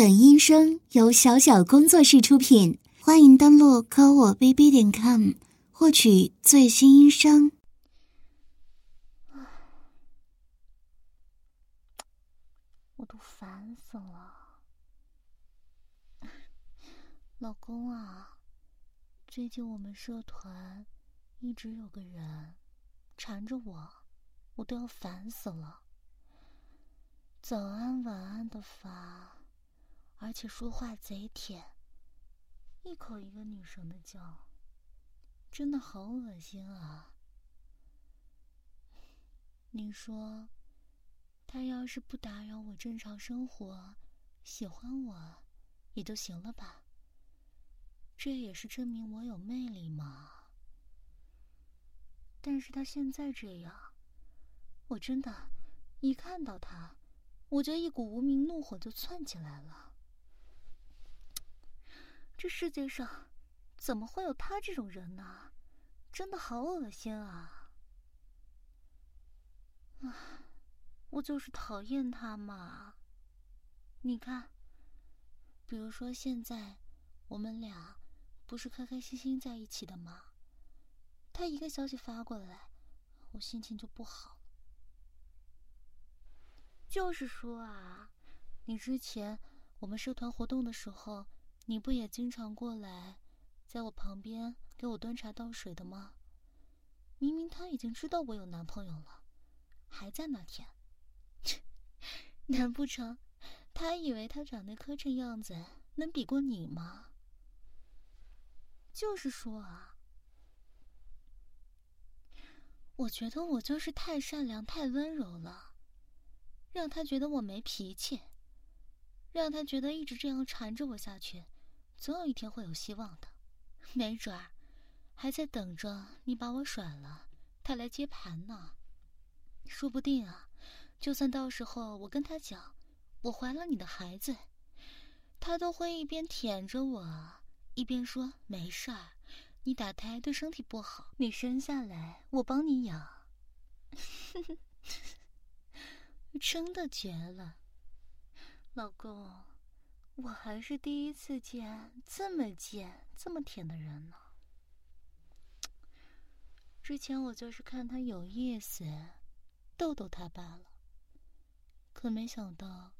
本音声由小小工作室出品，欢迎登录科我 bb 点 com 获取最新音声。我都烦死了，老公啊，最近我们社团一直有个人缠着我，我都要烦死了。早安晚安的烦，而且说话贼甜，一口一个女生的叫，真的好恶心啊！你说，他要是不打扰我正常生活，喜欢我，也就行了吧？这也是证明我有魅力嘛。但是他现在这样，我真的，一看到他。我就一股无名怒火就窜起来了。这世界上怎么会有他这种人呢？真的好恶心啊！啊，我就是讨厌他嘛。你看，比如说现在我们俩不是开开心心在一起的吗？他一个消息发过来，我心情就不好。就是说啊，你之前我们社团活动的时候，你不也经常过来，在我旁边给我端茶倒水的吗？明明他已经知道我有男朋友了，还在那天。难不成他以为他长得磕碜样子能比过你吗？就是说啊，我觉得我就是太善良、太温柔了。让他觉得我没脾气，让他觉得一直这样缠着我下去，总有一天会有希望的。没准儿还在等着你把我甩了，他来接盘呢。说不定啊，就算到时候我跟他讲我怀了你的孩子，他都会一边舔着我，一边说没事儿，你打胎对身体不好，你生下来我帮你养。真的绝了，老公，我还是第一次见这么贱、这么舔的人呢。之前我就是看他有意思，逗逗他罢了。可没想到，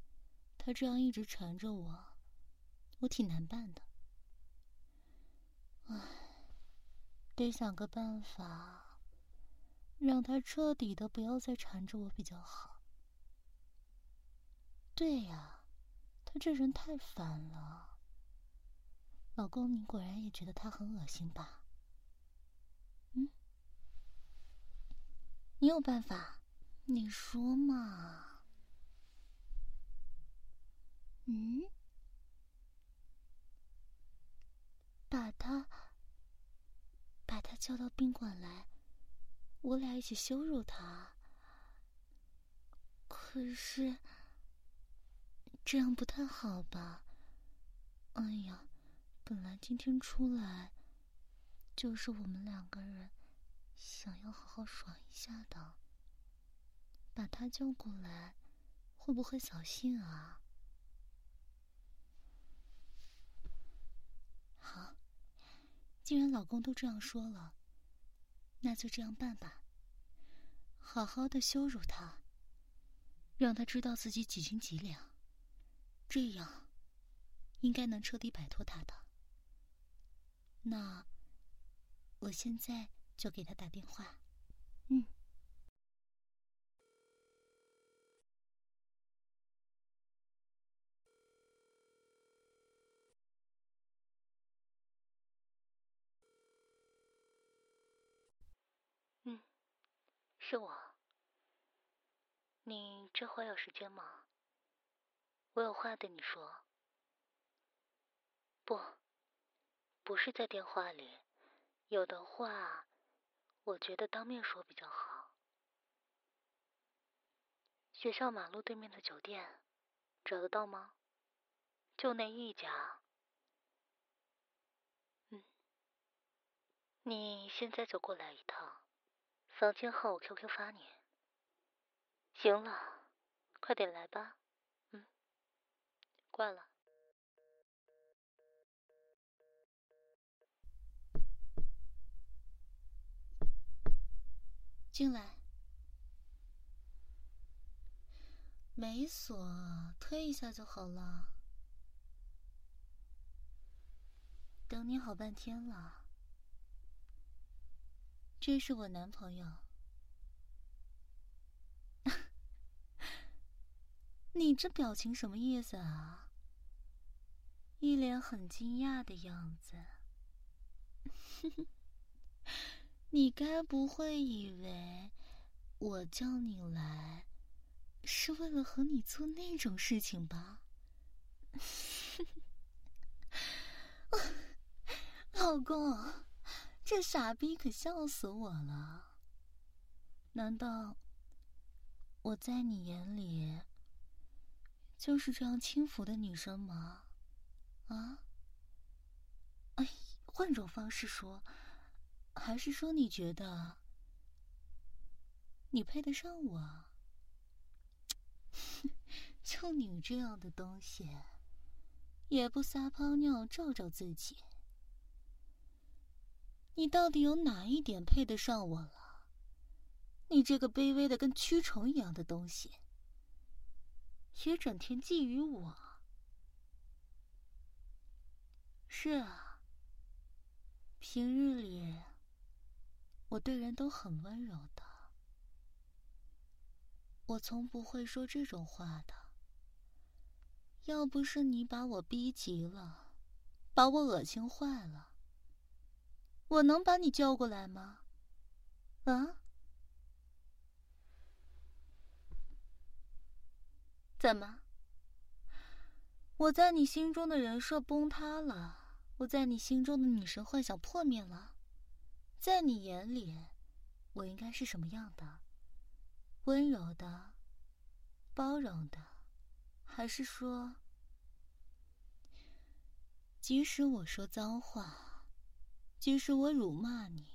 他这样一直缠着我，我挺难办的。唉，得想个办法，让他彻底的不要再缠着我比较好。对呀，他这人太烦了。老公，你果然也觉得他很恶心吧？嗯，你有办法，你说嘛？嗯，把他，把他叫到宾馆来，我俩一起羞辱他。可是。这样不太好吧？哎呀，本来今天出来就是我们两个人想要好好爽一下的，把他叫过来，会不会扫兴啊？好，既然老公都这样说了，那就这样办吧，好好的羞辱他，让他知道自己几斤几两。这样，应该能彻底摆脱他的。那，我现在就给他打电话。嗯。嗯，是我。你这会有时间吗？我有话对你说，不，不是在电话里，有的话，我觉得当面说比较好。学校马路对面的酒店，找得到吗？就那一家。嗯，你现在就过来一趟，房间号我 QQ 发你。行了，快点来吧。惯了。进来，没锁，推一下就好了。等你好半天了，这是我男朋友。你这表情什么意思啊？一脸很惊讶的样子。你该不会以为我叫你来是为了和你做那种事情吧？老公。这傻逼可笑死我了！难道我在你眼里就是这样轻浮的女生吗？啊？哎，换种方式说，还是说你觉得你配得上我？就你这样的东西，也不撒泡尿照照自己？你到底有哪一点配得上我了？你这个卑微的跟蛆虫一样的东西，也整天觊觎我。是啊，平日里我对人都很温柔的，我从不会说这种话的。要不是你把我逼急了，把我恶心坏了。我能把你叫过来吗？啊？怎么？我在你心中的人设崩塌了？我在你心中的女神幻想破灭了？在你眼里，我应该是什么样的？温柔的，包容的，还是说，即使我说脏话？即使我辱骂你，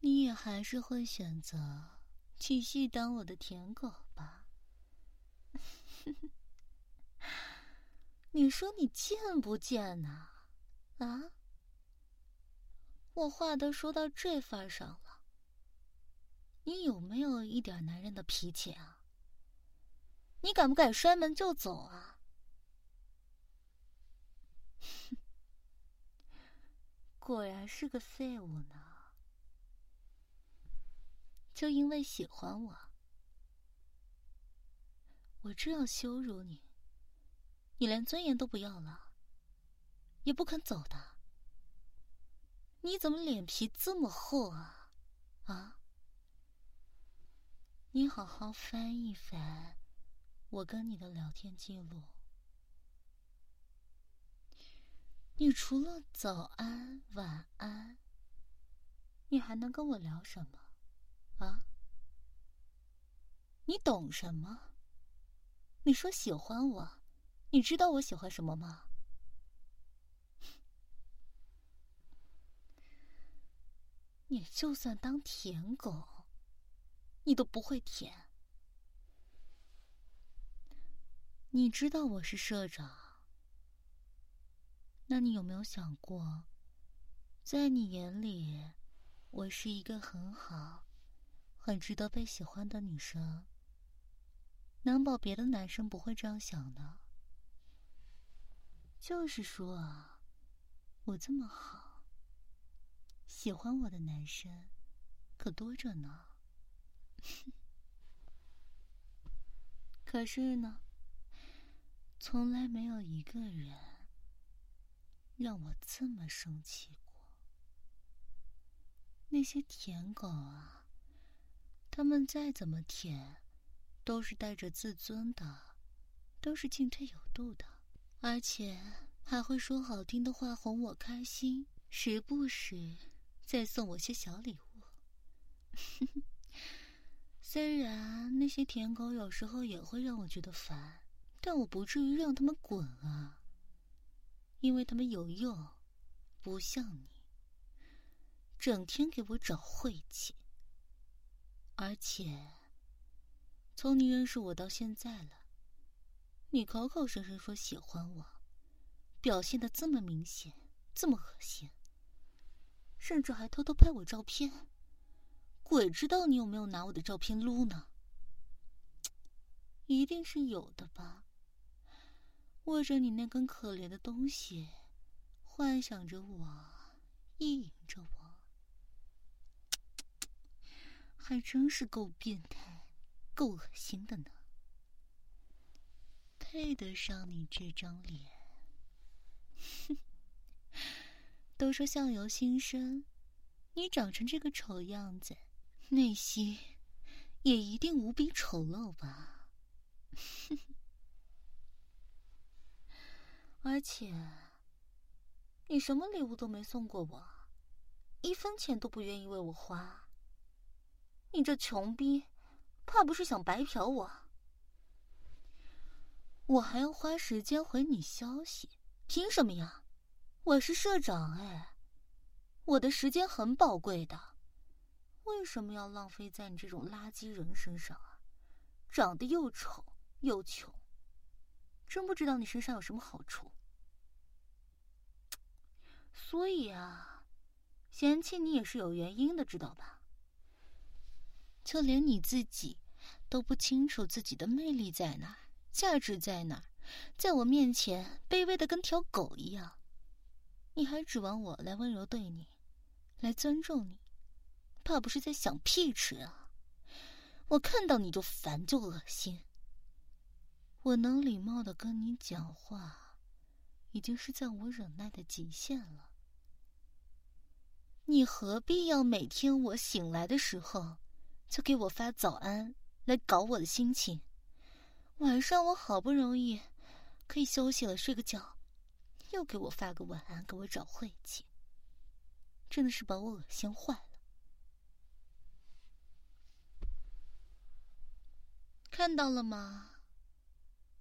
你也还是会选择继续当我的舔狗吧？你说你贱不贱呐？啊？啊我话都说到这份上了，你有没有一点男人的脾气啊？你敢不敢摔门就走啊？果然是个废物呢！就因为喜欢我，我这样羞辱你，你连尊严都不要了，也不肯走的？你怎么脸皮这么厚啊？啊！你好好翻一翻我跟你的聊天记录。你除了早安、晚安，你还能跟我聊什么？啊？你懂什么？你说喜欢我，你知道我喜欢什么吗？你就算当舔狗，你都不会舔。你知道我是社长。那你有没有想过，在你眼里，我是一个很好、很值得被喜欢的女生？难保别的男生不会这样想的。就是说啊，我这么好，喜欢我的男生可多着呢。可是呢，从来没有一个人。让我这么生气过。那些舔狗啊，他们再怎么舔，都是带着自尊的，都是进退有度的，而且还会说好听的话哄我开心，时不时再送我些小礼物。虽然那些舔狗有时候也会让我觉得烦，但我不至于让他们滚啊。因为他们有用，不像你，整天给我找晦气。而且，从你认识我到现在了，你口口声声说喜欢我，表现的这么明显，这么恶心，甚至还偷偷拍我照片，鬼知道你有没有拿我的照片撸呢？一定是有的吧。握着你那根可怜的东西，幻想着我，意淫着我，还真是够变态、够恶心的呢。配得上你这张脸？都说相由心生，你长成这个丑样子，内心也一定无比丑陋吧？哼！而且，你什么礼物都没送过我，一分钱都不愿意为我花。你这穷逼，怕不是想白嫖我？我还要花时间回你消息，凭什么呀？我是社长哎，我的时间很宝贵的，为什么要浪费在你这种垃圾人身上啊？长得又丑又穷。真不知道你身上有什么好处，所以啊，嫌弃你也是有原因的，知道吧？就连你自己都不清楚自己的魅力在哪，价值在哪，在我面前卑微的跟条狗一样，你还指望我来温柔对你，来尊重你，怕不是在想屁吃啊？我看到你就烦，就恶心。我能礼貌的跟你讲话，已经是在我忍耐的极限了。你何必要每天我醒来的时候，就给我发早安来搞我的心情？晚上我好不容易可以休息了，睡个觉，又给我发个晚安，给我找晦气，真的是把我恶心坏了。看到了吗？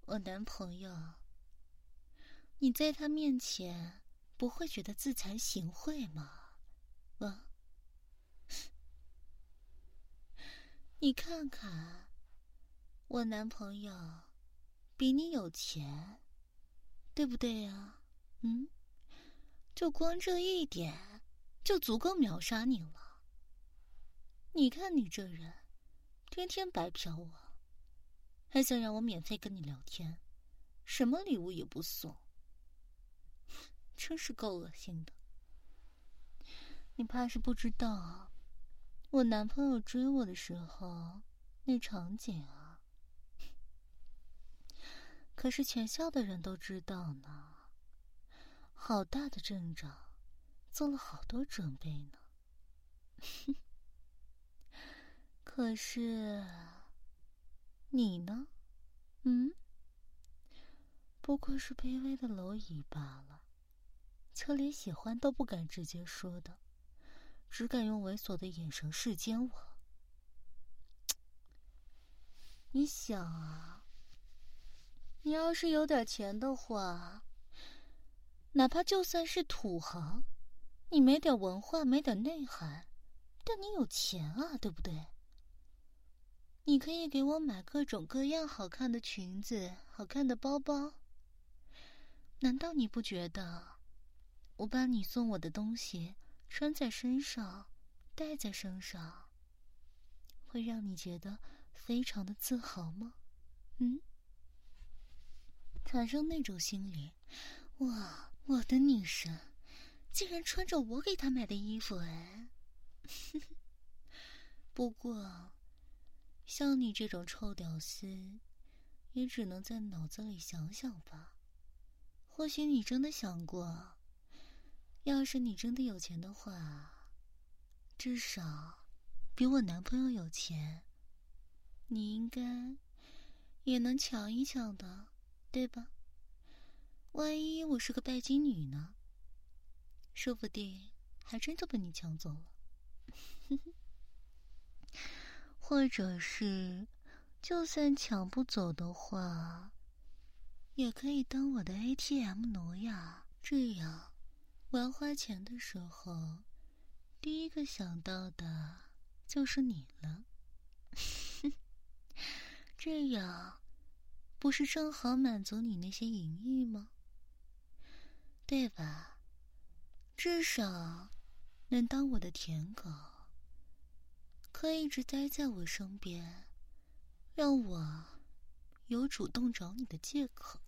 我男朋友，你在他面前不会觉得自惭形秽吗？啊，你看看，我男朋友比你有钱，对不对呀？嗯，就光这一点，就足够秒杀你了。你看你这人，天天白嫖我。还想让我免费跟你聊天，什么礼物也不送，真是够恶心的。你怕是不知道，我男朋友追我的时候那场景啊，可是全校的人都知道呢。好大的阵仗，做了好多准备呢。可是。你呢？嗯，不过是卑微的蝼蚁罢了，就连喜欢都不敢直接说的，只敢用猥琐的眼神视奸我。你想啊，你要是有点钱的话，哪怕就算是土豪，你没点文化，没点内涵，但你有钱啊，对不对？你可以给我买各种各样好看的裙子、好看的包包。难道你不觉得，我把你送我的东西穿在身上、戴在身上，会让你觉得非常的自豪吗？嗯，产生那种心理，哇，我的女神，竟然穿着我给她买的衣服哎！不过。像你这种臭屌丝，也只能在脑子里想想吧。或许你真的想过，要是你真的有钱的话，至少比我男朋友有钱，你应该也能抢一抢的，对吧？万一我是个拜金女呢？说不定还真就被你抢走了。或者是，就算抢不走的话，也可以当我的 ATM 奴呀。这样，我要花钱的时候，第一个想到的就是你了。这样，不是正好满足你那些淫欲吗？对吧？至少能当我的舔狗。可以一直待在我身边，让我有主动找你的借口，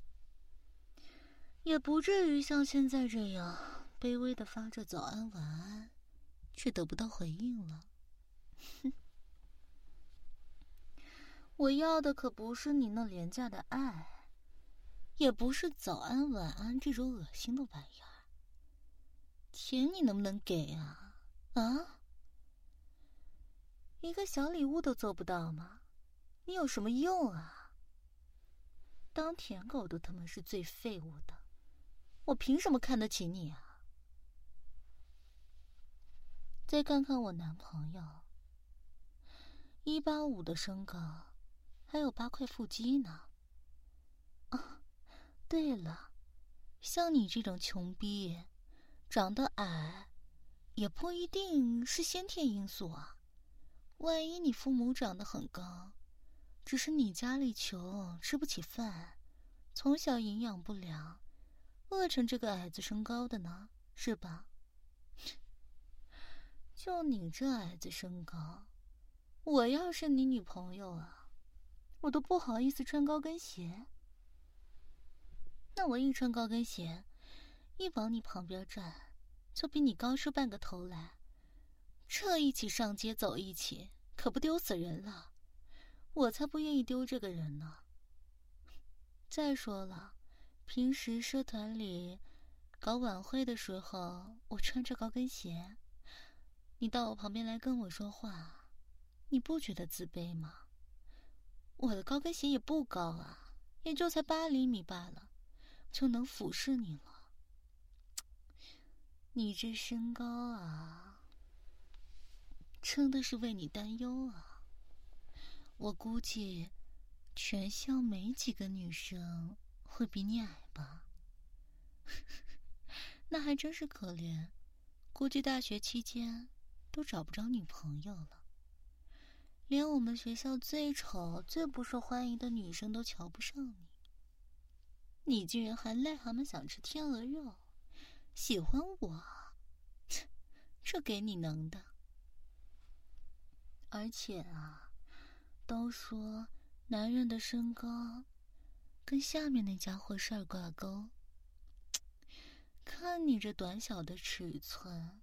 也不至于像现在这样卑微的发着早安晚安，却得不到回应了。哼，我要的可不是你那廉价的爱，也不是早安晚安这种恶心的玩意儿。钱你能不能给啊？啊？一个小礼物都做不到吗？你有什么用啊？当舔狗都他妈是最废物的，我凭什么看得起你啊？再看看我男朋友，一八五的身高，还有八块腹肌呢。对了，像你这种穷逼，长得矮，也不一定是先天因素啊。万一你父母长得很高，只是你家里穷，吃不起饭，从小营养不良，饿成这个矮子身高的呢，是吧？就你这矮子身高，我要是你女朋友啊，我都不好意思穿高跟鞋。那我一穿高跟鞋，一往你旁边站，就比你高出半个头来。这一起上街走一起，可不丢死人了！我才不愿意丢这个人呢。再说了，平时社团里搞晚会的时候，我穿着高跟鞋，你到我旁边来跟我说话，你不觉得自卑吗？我的高跟鞋也不高啊，也就才八厘米罢了，就能俯视你了。你这身高啊！真的是为你担忧啊！我估计，全校没几个女生会比你矮吧？那还真是可怜，估计大学期间都找不着女朋友了，连我们学校最丑、最不受欢迎的女生都瞧不上你。你竟然还癞蛤蟆想吃天鹅肉，喜欢我？这给你能的！而且啊，都说男人的身高跟下面那家伙事儿挂钩。看你这短小的尺寸，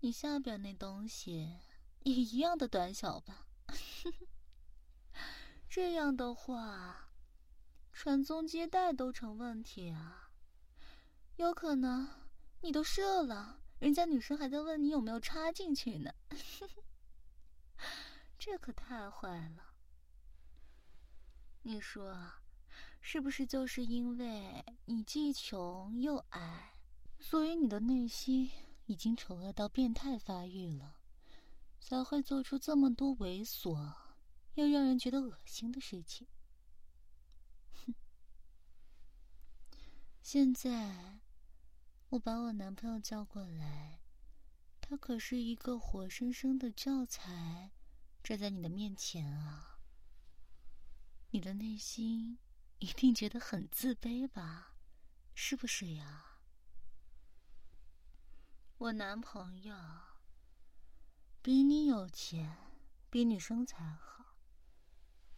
你下边那东西也一样的短小吧？这样的话，传宗接代都成问题啊！有可能你都射了，人家女生还在问你有没有插进去呢。这可太坏了！你说，是不是就是因为你既穷又矮，所以你的内心已经丑恶到变态发育了，才会做出这么多猥琐又让人觉得恶心的事情？现在我把我男朋友叫过来，他可是一个活生生的教材。站在你的面前啊，你的内心一定觉得很自卑吧？是不是呀？我男朋友比你有钱，比你身材好，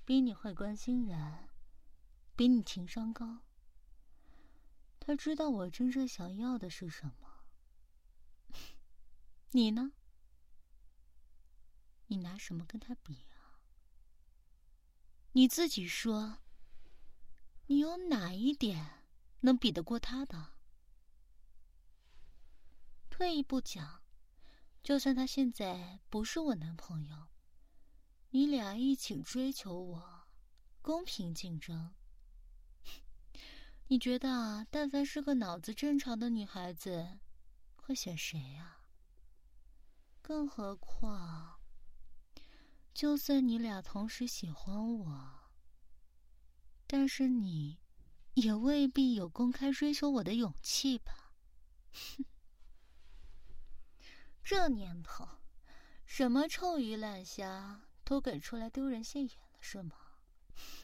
比你会关心人，比你情商高。他知道我真正想要的是什么。你呢？你拿什么跟他比啊？你自己说，你有哪一点能比得过他的？退一步讲，就算他现在不是我男朋友，你俩一起追求我，公平竞争，你觉得但凡是个脑子正常的女孩子，会选谁啊？更何况……就算你俩同时喜欢我，但是你也未必有公开追求我的勇气吧？哼，这年头，什么臭鱼烂虾都给出来丢人现眼了是吗？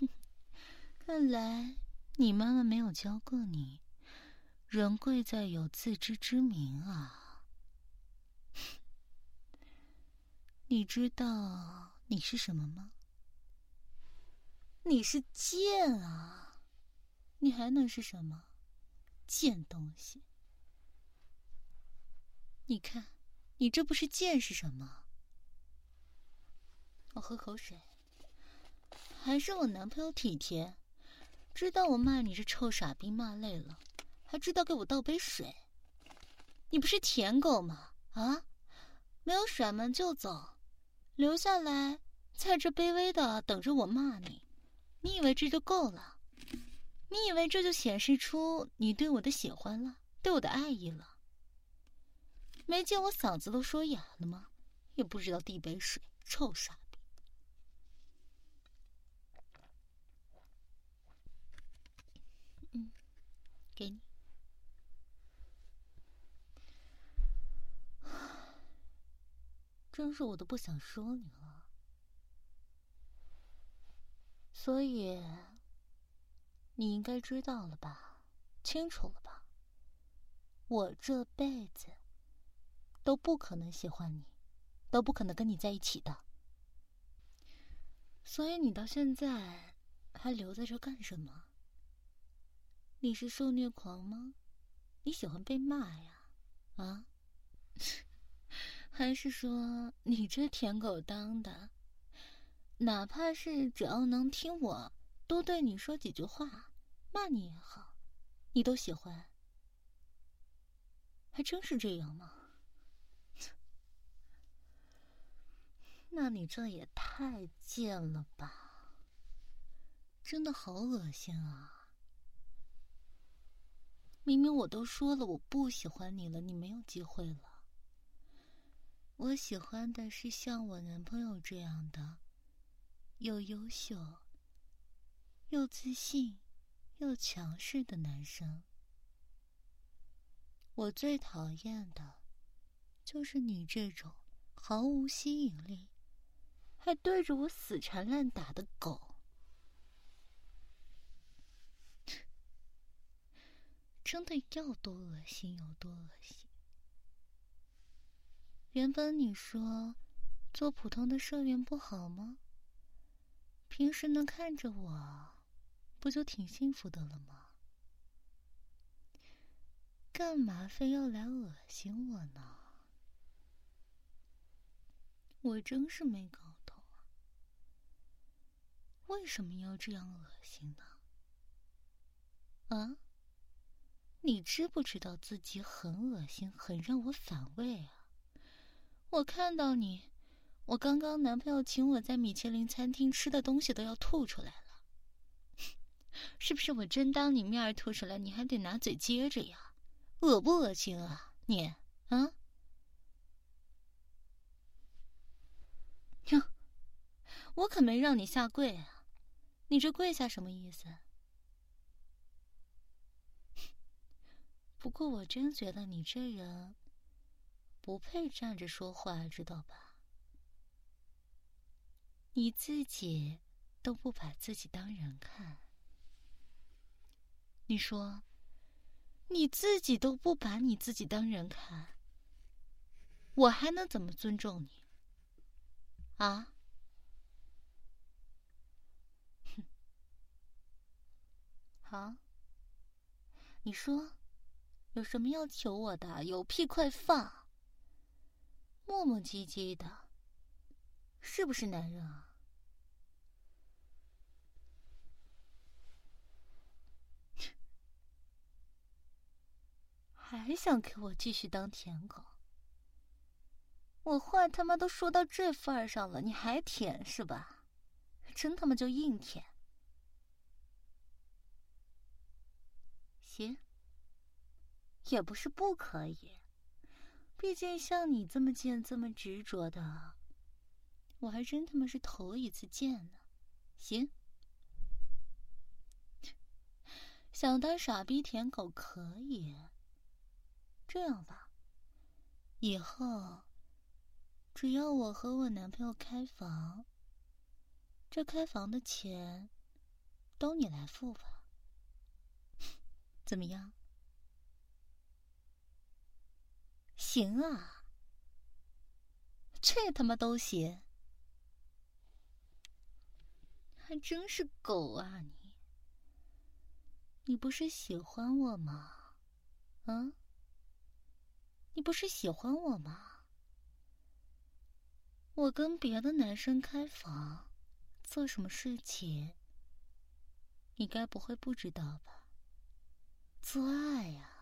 哼，看来你妈妈没有教过你，人贵在有自知之明啊。你知道你是什么吗？你是贱啊！你还能是什么？贱东西！你看，你这不是贱是什么？我喝口水。还是我男朋友体贴，知道我骂你这臭傻逼骂累了，还知道给我倒杯水。你不是舔狗吗？啊，没有甩门就走，留下来在这卑微的等着我骂你。你以为这就够了？你以为这就显示出你对我的喜欢了，对我的爱意了？没见我嗓子都说哑了吗？也不知道递杯水，臭傻。给你，真是我都不想说你了。所以，你应该知道了吧？清楚了吧？我这辈子都不可能喜欢你，都不可能跟你在一起的。所以你到现在还留在这干什么？你是受虐狂吗？你喜欢被骂呀？啊？还是说你这舔狗当的，哪怕是只要能听我多对你说几句话，骂你也好，你都喜欢？还真是这样吗？那你这也太贱了吧！真的好恶心啊！明明我都说了我不喜欢你了，你没有机会了。我喜欢的是像我男朋友这样的，又优秀、又自信、又强势的男生。我最讨厌的，就是你这种毫无吸引力，还对着我死缠烂打的狗。真的要多恶心有多恶心。原本你说做普通的社员不好吗？平时能看着我，不就挺幸福的了吗？干嘛非要来恶心我呢？我真是没搞懂！为什么要这样恶心呢？啊？你知不知道自己很恶心，很让我反胃啊！我看到你，我刚刚男朋友请我在米其林餐厅吃的东西都要吐出来了，是不是？我真当你面吐出来，你还得拿嘴接着呀？恶不恶心啊？你啊？哟，我可没让你下跪啊！你这跪下什么意思？不过我真觉得你这人不配站着说话，知道吧？你自己都不把自己当人看，你说你自己都不把你自己当人看，我还能怎么尊重你？啊？哼，好，你说。有什么要求我的？有屁快放！磨磨唧唧的，是不是男人啊？还想给我继续当舔狗？我话他妈都说到这份儿上了，你还舔是吧？真他妈就硬舔！行。也不是不可以，毕竟像你这么贱、这么执着的，我还真他妈是头一次见呢。行，想当傻逼舔狗可以。这样吧，以后只要我和我男朋友开房，这开房的钱都你来付吧。怎么样？行啊，这他妈都行，还真是狗啊你！你不是喜欢我吗？啊？你不是喜欢我吗？我跟别的男生开房，做什么事情？你该不会不知道吧？做爱呀，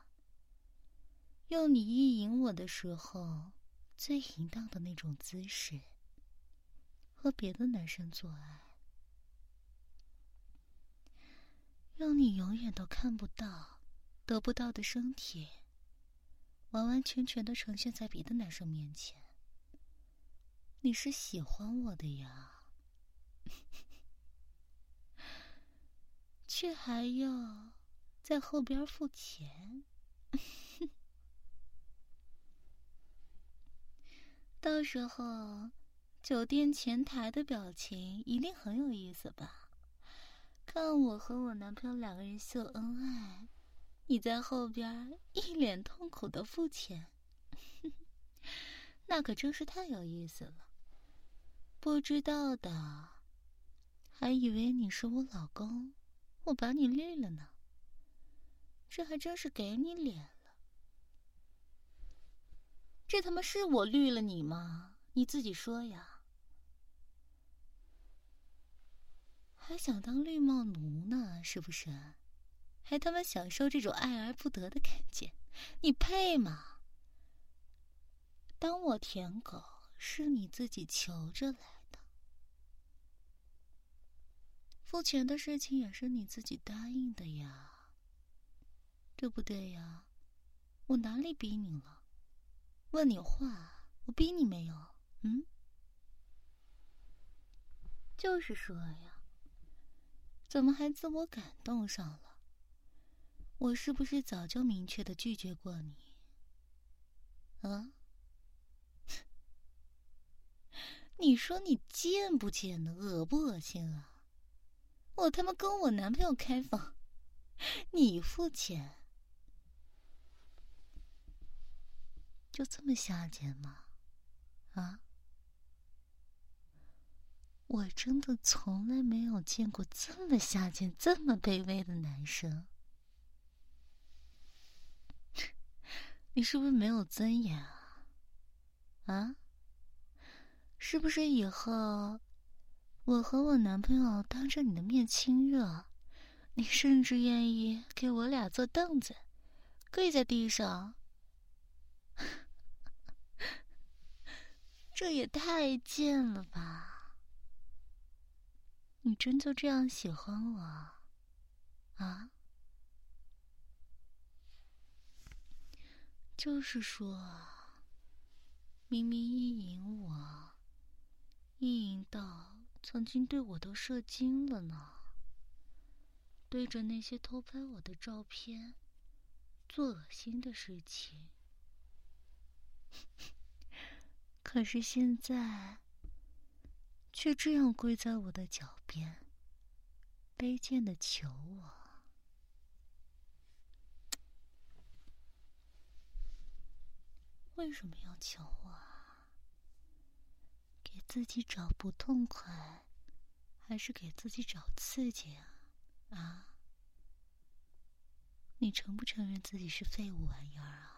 用你意淫我的时候。最淫荡的那种姿势，和别的男生做爱，用你永远都看不到、得不到的身体，完完全全的呈现在别的男生面前。你是喜欢我的呀，却还要在后边付钱。到时候，酒店前台的表情一定很有意思吧？看我和我男朋友两个人秀恩爱，你在后边一脸痛苦的付钱，那可真是太有意思了。不知道的，还以为你是我老公，我把你绿了呢。这还真是给你脸。这他妈是我绿了你吗？你自己说呀！还想当绿帽奴呢，是不是？还他妈享受这种爱而不得的感觉，你配吗？当我舔狗是你自己求着来的，付钱的事情也是你自己答应的呀，对不对呀？我哪里逼你了？问你话，我逼你没有？嗯，就是说呀，怎么还自我感动上了？我是不是早就明确的拒绝过你？啊？你说你贱不贱呢？恶不恶心啊？我他妈跟我男朋友开房，你付钱。就这么下贱吗？啊！我真的从来没有见过这么下贱、这么卑微的男生。你是不是没有尊严啊？啊？是不是以后我和我男朋友当着你的面亲热，你甚至愿意给我俩坐凳子，跪在地上？这也太贱了吧！你真就这样喜欢我啊？就是说，明明意淫我，意淫到曾经对我都射精了呢，对着那些偷拍我的照片做恶心的事情。可是现在，却这样跪在我的脚边，卑贱的求我。为什么要求我？给自己找不痛快，还是给自己找刺激啊？啊？你承不承认自己是废物玩意儿啊？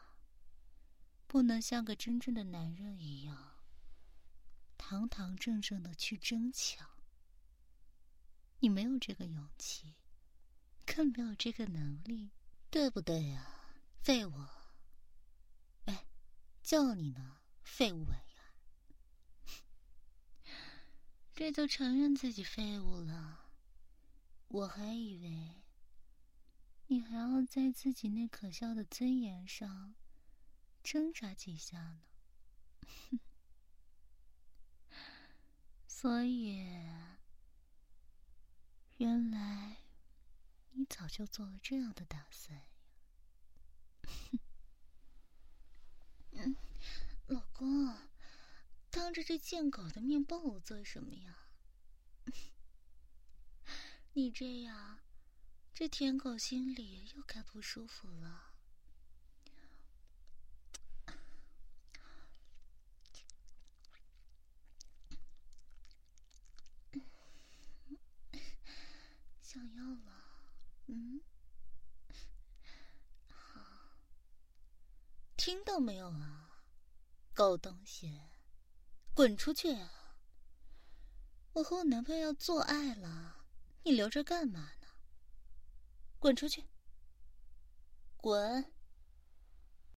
不能像个真正的男人一样，堂堂正正的去争抢。你没有这个勇气，更没有这个能力，对不对呀，废物？哎，叫你呢，废物玩意！这就承认自己废物了？我还以为你还要在自己那可笑的尊严上。挣扎几下呢，所以原来你早就做了这样的打算呀。嗯，老公，当着这贱狗的面抱我做什么呀？你这样，这舔狗心里又该不舒服了。嗯，好，听到没有啊，狗东西，滚出去啊！我和我男朋友要做爱了，你留着干嘛呢？滚出去！滚！